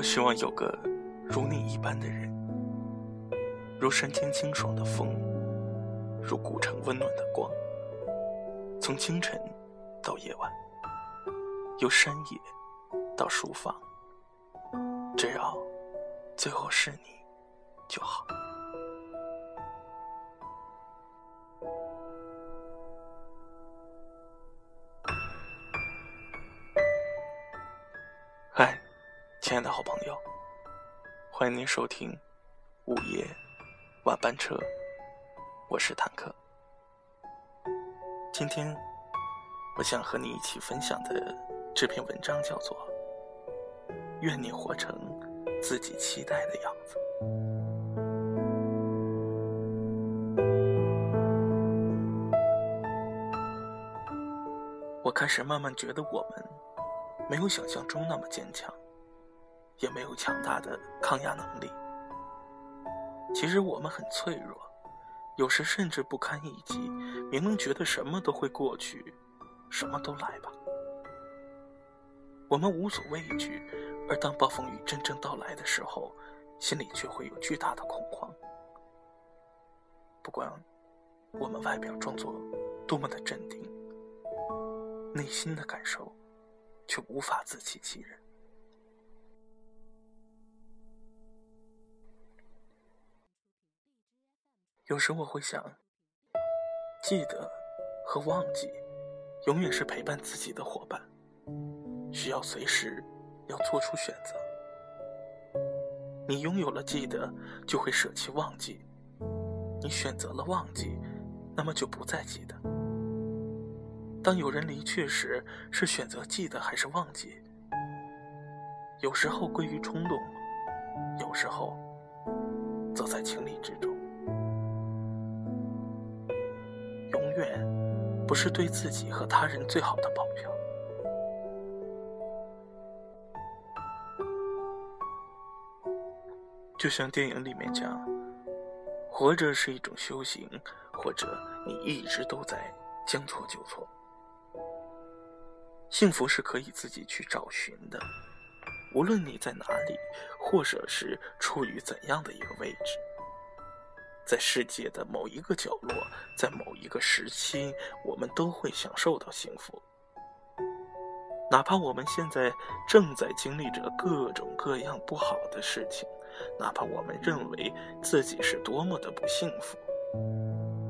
我希望有个如你一般的人，如山间清爽的风，如古城温暖的光。从清晨到夜晚，由山野到书房，只要最后是你就好。亲爱的好朋友，欢迎您收听午夜晚班车，我是坦克。今天，我想和你一起分享的这篇文章叫做《愿你活成自己期待的样子》。我开始慢慢觉得，我们没有想象中那么坚强，也没有强大的抗压能力。其实我们很脆弱。有时甚至不堪一击，明明觉得什么都会过去，什么都来吧。我们无所畏惧，而当暴风雨真正到来的时候，心里却会有巨大的恐慌。不管我们外表装作多么的镇定，内心的感受却无法自欺欺人。有时我会想，记得和忘记，永远是陪伴自己的伙伴，需要随时要做出选择。你拥有了记得，就会舍弃忘记；你选择了忘记，那么就不再记得。当有人离去时，是选择记得还是忘记？有时候归于冲动，有时候则在情理之中。不是对自己和他人最好的保镖。就像电影里面讲，活着是一种修行，或者你一直都在将错就错。幸福是可以自己去找寻的，无论你在哪里，或者是处于怎样的一个位置。在世界的某一个角落，在某一个时期，我们都会享受到幸福。哪怕我们现在正在经历着各种各样不好的事情，哪怕我们认为自己是多么的不幸福，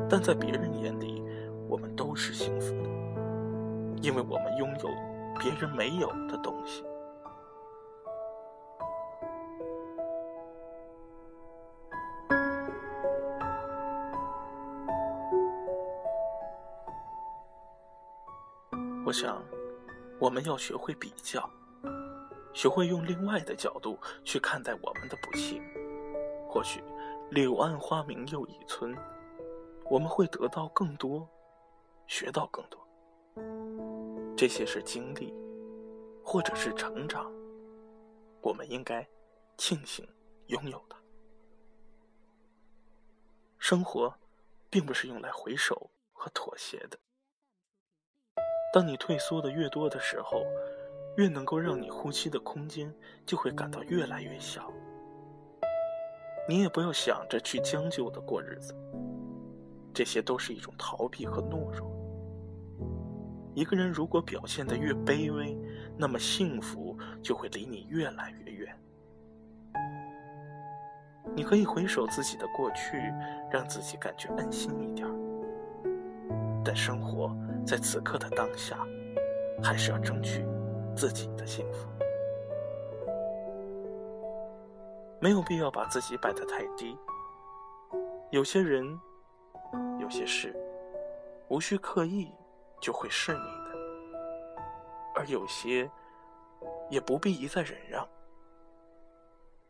但在别人眼里，我们都是幸福的，因为我们拥有别人没有的东西。我想，我们要学会比较，学会用另外的角度去看待我们的不幸。或许，柳暗花明又一村，我们会得到更多，学到更多。这些是经历，或者是成长，我们应该庆幸拥有的。生活，并不是用来回首和妥协的。当你退缩的越多的时候，越能够让你呼吸的空间就会感到越来越小。你也不要想着去将就的过日子，这些都是一种逃避和懦弱。一个人如果表现的越卑微，那么幸福就会离你越来越远。你可以回首自己的过去，让自己感觉安心一点。但生活在此刻的当下，还是要争取自己的幸福。没有必要把自己摆得太低。有些人，有些事，无需刻意就会是你的；而有些，也不必一再忍让。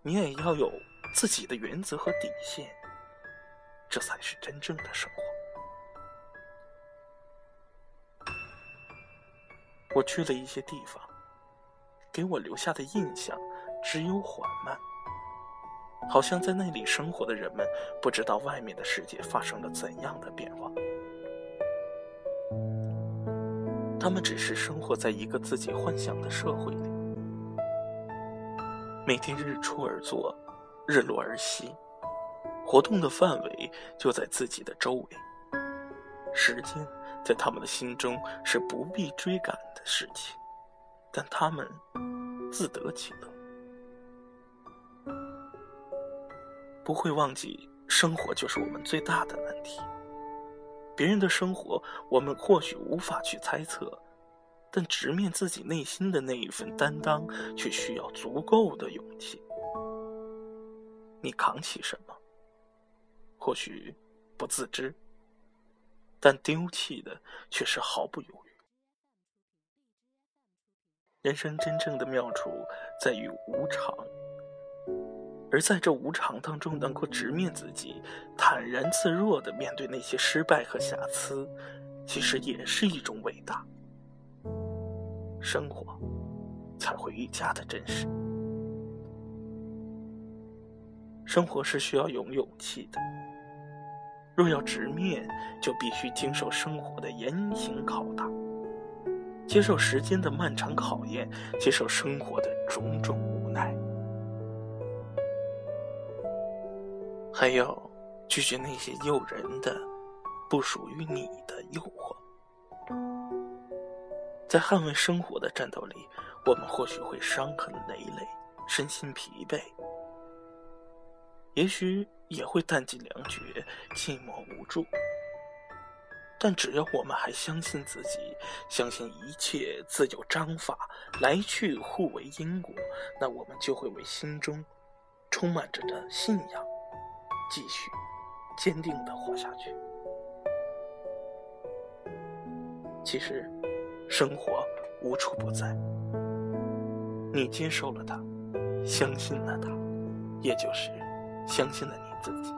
你也要有自己的原则和底线，这才是真正的生活。我去了一些地方，给我留下的印象只有缓慢，好像在那里生活的人们不知道外面的世界发生了怎样的变化，他们只是生活在一个自己幻想的社会里，每天日出而作，日落而息，活动的范围就在自己的周围。时间在他们的心中是不必追赶的事情，但他们自得其乐，不会忘记生活就是我们最大的难题。别人的生活，我们或许无法去猜测。但直面自己内心的那一份担当，却需要足够的勇气。你扛起什么？或许不自知，但丢弃的却是毫不犹豫。人生真正的妙处在于无常，而在这无常当中，能够直面自己，坦然自若的面对那些失败和瑕疵，其实也是一种伟大。生活才会愈加的真实。生活是需要有勇气的，若要直面，就必须经受生活的严刑拷打，接受时间的漫长考验，接受生活的种种无奈，还有拒绝那些诱人的、不属于你的诱惑。在捍卫生活的战斗里，我们或许会伤痕累累，身心疲惫，也许也会弹尽粮绝，寂寞无助。但只要我们还相信自己，相信一切自有章法，来去互为因果，那我们就会为心中充满着的信仰，继续坚定的活下去。其实。生活无处不在，你接受了它，相信了它，也就是相信了你自己。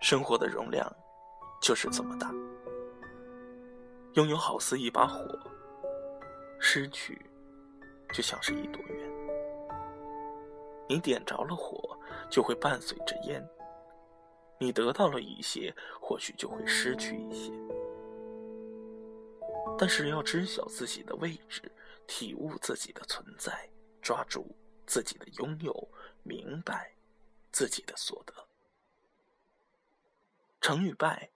生活的容量就是这么大，拥有好似一把火，失去就像是一朵云。你点着了火，就会伴随着烟。你得到了一些，或许就会失去一些。但是要知晓自己的位置，体悟自己的存在，抓住自己的拥有，明白自己的所得。成与败，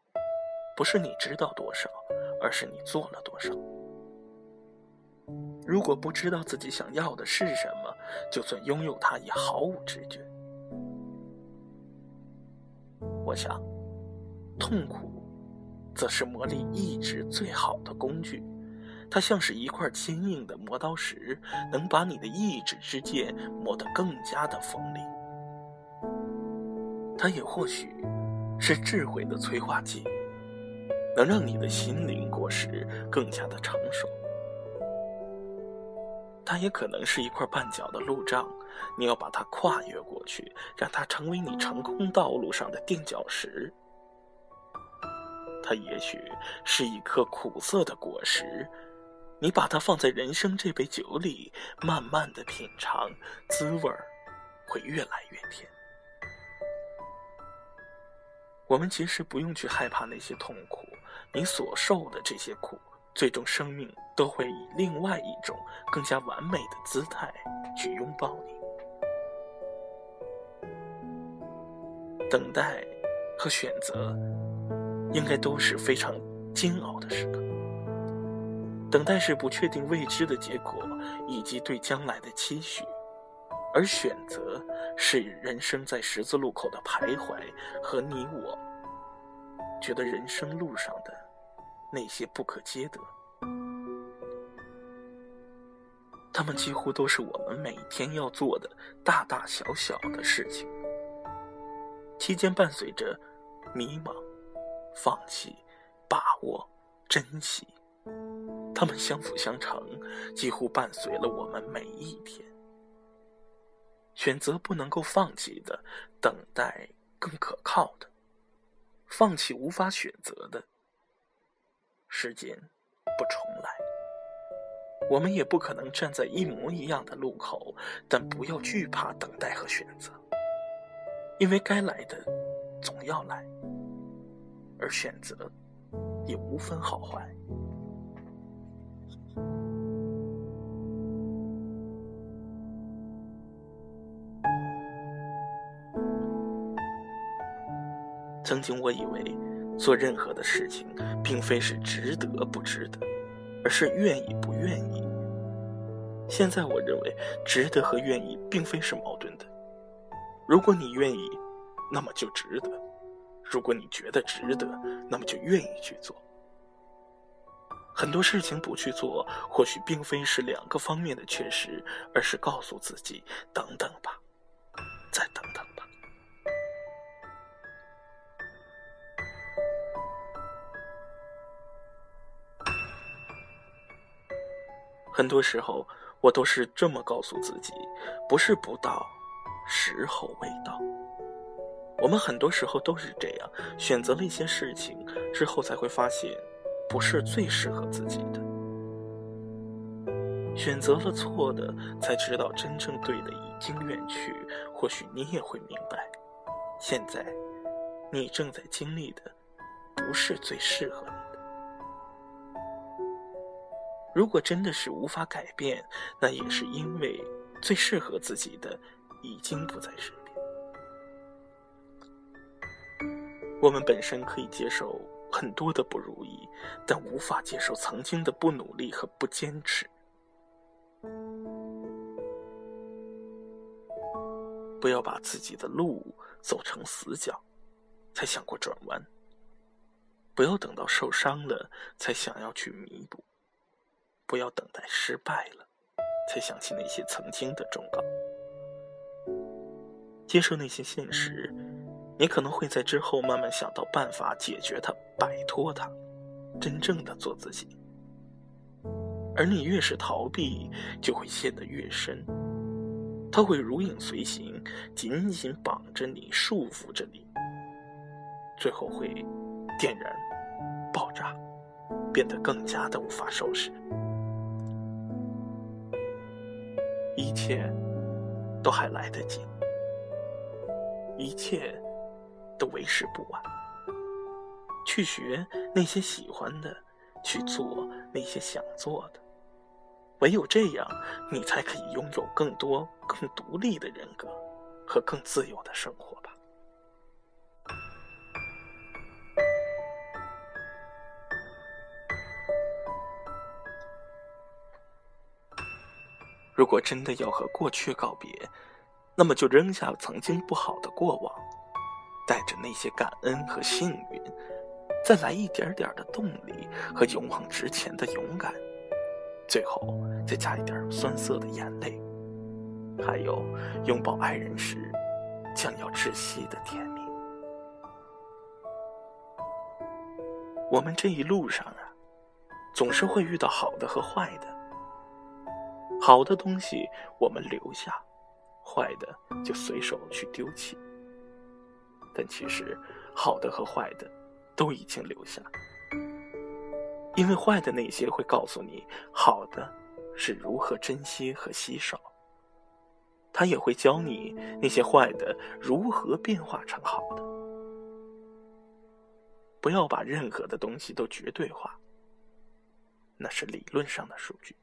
不是你知道多少，而是你做了多少。如果不知道自己想要的是什么，就算拥有它也毫无知觉。我想，痛苦，则是磨砺意志最好的工具。它像是一块坚硬的磨刀石，能把你的意志之剑磨得更加的锋利。它也或许是智慧的催化剂，能让你的心灵果实更加的成熟。它也可能是一块绊脚的路障，你要把它跨越过去，让它成为你成功道路上的垫脚石。它也许是一颗苦涩的果实，你把它放在人生这杯酒里，慢慢的品尝，滋味儿会越来越甜。我们其实不用去害怕那些痛苦，你所受的这些苦。最终，生命都会以另外一种更加完美的姿态去拥抱你。等待和选择，应该都是非常煎熬的时刻。等待是不确定未知的结果，以及对将来的期许；而选择是人生在十字路口的徘徊和你我觉得人生路上的。那些不可接得，他们几乎都是我们每天要做的大大小小的事情。期间伴随着迷茫、放弃、把握、珍惜，他们相辅相成，几乎伴随了我们每一天。选择不能够放弃的，等待更可靠的，放弃无法选择的。时间不重来，我们也不可能站在一模一样的路口，但不要惧怕等待和选择，因为该来的总要来，而选择也无分好坏。曾经我以为，做任何的事情，并非是值得不值得，而是愿意不愿意。现在我认为，值得和愿意并非是矛盾的。如果你愿意，那么就值得；如果你觉得值得，那么就愿意去做。很多事情不去做，或许并非是两个方面的缺失，而是告诉自己：等等吧，再等等吧。很多时候，我都是这么告诉自己：不是不到，时候未到。我们很多时候都是这样，选择了一些事情之后，才会发现，不是最适合自己的。选择了错的，才知道真正对的已经远去。或许你也会明白，现在，你正在经历的，不是最适合你的。如果真的是无法改变，那也是因为最适合自己的已经不在身我们本身可以接受很多的不如意，但无法接受曾经的不努力和不坚持。不要把自己的路走成死角，才想过转弯。不要等到受伤了，才想要去弥补。不要等待失败了，才想起那些曾经的忠告。接受那些现实，你可能会在之后慢慢想到办法解决它、摆脱它，真正的做自己。而你越是逃避，就会陷得越深。它会如影随形，紧紧绑着你，束缚着你，最后会点燃、爆炸，变得更加的无法收拾。一切都还来得及，一切都为时不晚。去学那些喜欢的，去做那些想做的，唯有这样，你才可以拥有更多、更独立的人格和更自由的生活吧。如果真的要和过去告别，那么就扔下曾经不好的过往，带着那些感恩和幸运，再来一点点的动力和勇往直前的勇敢，最后再加一点酸涩的眼泪，还有拥抱爱人时将要窒息的甜蜜。我们这一路上啊，总是会遇到好的和坏的。好的东西我们留下，坏的就随手去丢弃。但其实，好的和坏的都已经留下，因为坏的那些会告诉你好的是如何珍惜和稀少。他也会教你那些坏的如何变化成好的。不要把任何的东西都绝对化，那是理论上的数据。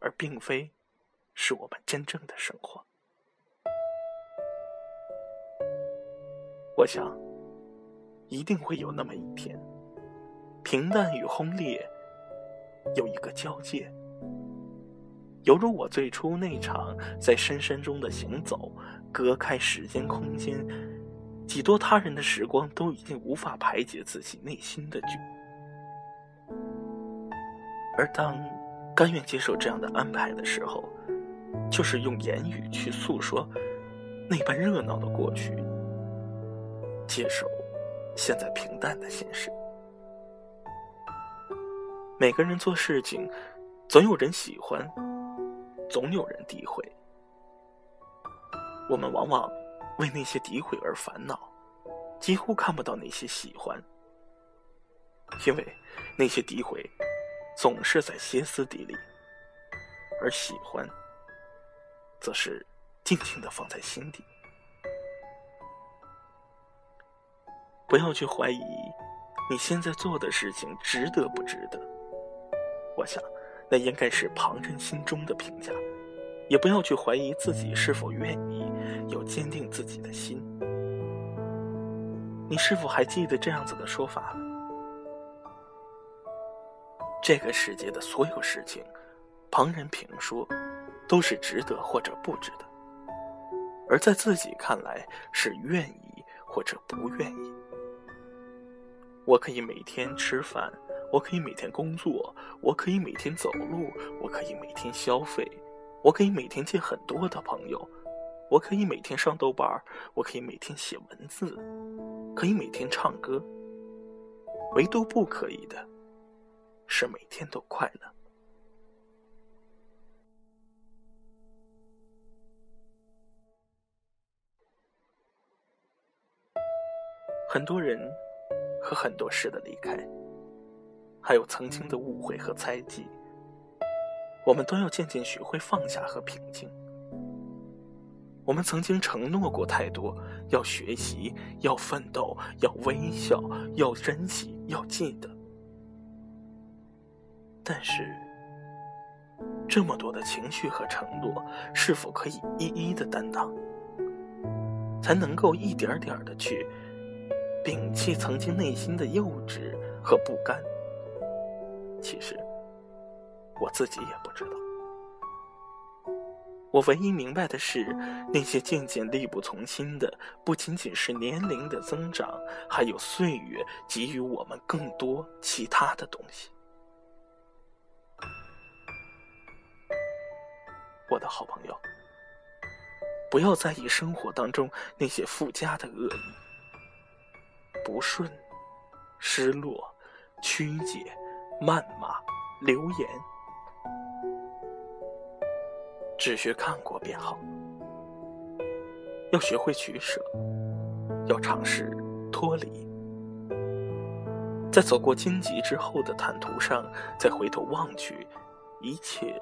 而并非是我们真正的生活。我想，一定会有那么一天，平淡与轰烈有一个交界，犹如我最初那场在深山中的行走，隔开时间空间，几多他人的时光都已经无法排解自己内心的剧，而当。甘愿接受这样的安排的时候，就是用言语去诉说那般热闹的过去，接受现在平淡的现实。每个人做事情，总有人喜欢，总有人诋毁。我们往往为那些诋毁而烦恼，几乎看不到那些喜欢，因为那些诋毁。总是在歇斯底里，而喜欢，则是静静的放在心底。不要去怀疑你现在做的事情值得不值得？我想，那应该是旁人心中的评价，也不要去怀疑自己是否愿意，要坚定自己的心。你是否还记得这样子的说法？这个世界的所有事情，旁人评说，都是值得或者不值得，而在自己看来是愿意或者不愿意。我可以每天吃饭，我可以每天工作，我可以每天走路，我可以每天消费，我可以每天见很多的朋友，我可以每天上豆瓣我可以每天写文字，可以每天唱歌，唯独不可以的。是每天都快乐。很多人和很多事的离开，还有曾经的误会和猜忌，我们都要渐渐学会放下和平静。我们曾经承诺过太多，要学习，要奋斗，要微笑，要珍惜，要记得。但是，这么多的情绪和承诺，是否可以一一的担当，才能够一点点的去摒弃曾经内心的幼稚和不甘？其实，我自己也不知道。我唯一明白的是，那些渐渐力不从心的，不仅仅是年龄的增长，还有岁月给予我们更多其他的东西。我的好朋友，不要在意生活当中那些附加的恶意、不顺、失落、曲解、谩骂、流言，只需看过便好。要学会取舍，要尝试脱离，在走过荆棘之后的坦途上，再回头望去，一切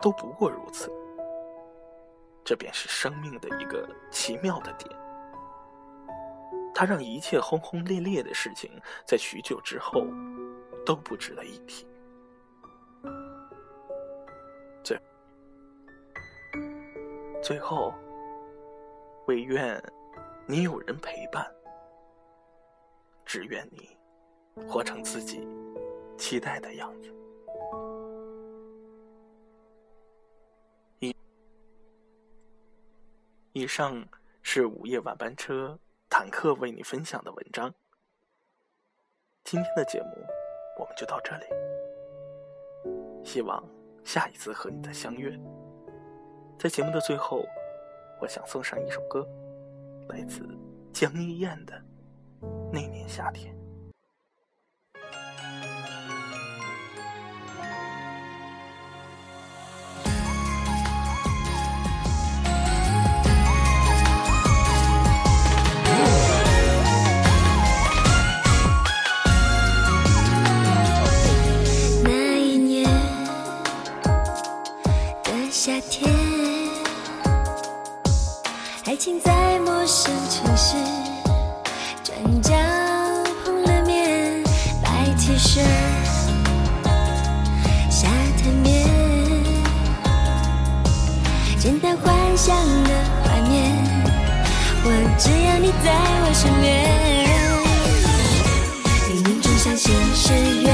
都不过如此。这便是生命的一个奇妙的点，他让一切轰轰烈烈的事情在许久之后都不值得一提。最最后，唯愿你有人陪伴，只愿你活成自己期待的样子。以上是午夜晚班车坦克为你分享的文章。今天的节目我们就到这里，希望下一次和你的相约。在节目的最后，我想送上一首歌，来自江一燕的《那年夏天》。沙滩面，简单幻想的画面，我只要你在我身边，冥冥中相信是缘，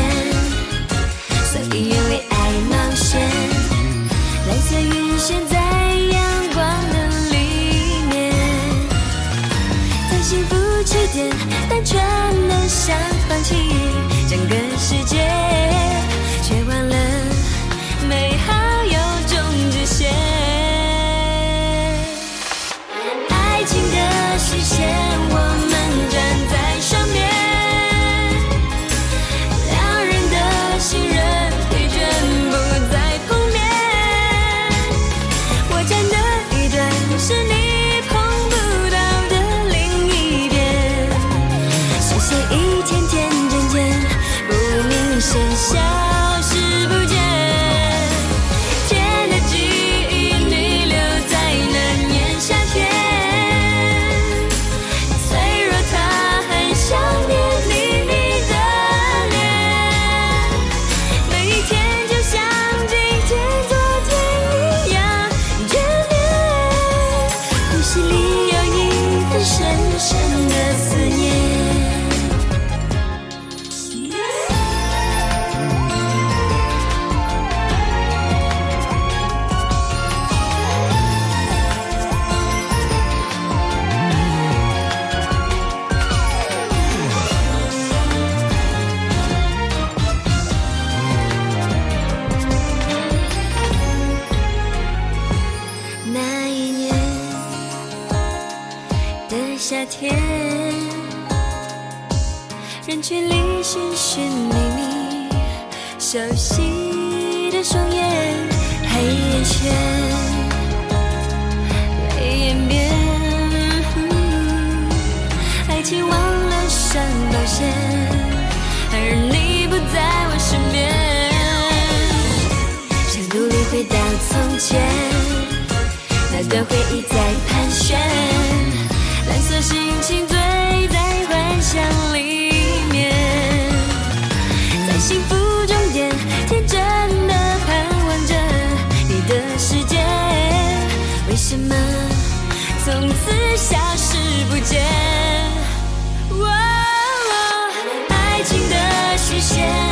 所以愿为爱冒险。蓝色云悬在阳光的里面，在幸福起点，单纯熟悉的双眼，黑眼圈，泪眼边，爱情忘了上保险，而你不在我身边，想努力回到从前。那段回忆在盘旋，蓝色心情醉在幻想里面，在幸福为什么从此消失不见？哦爱情的虚线，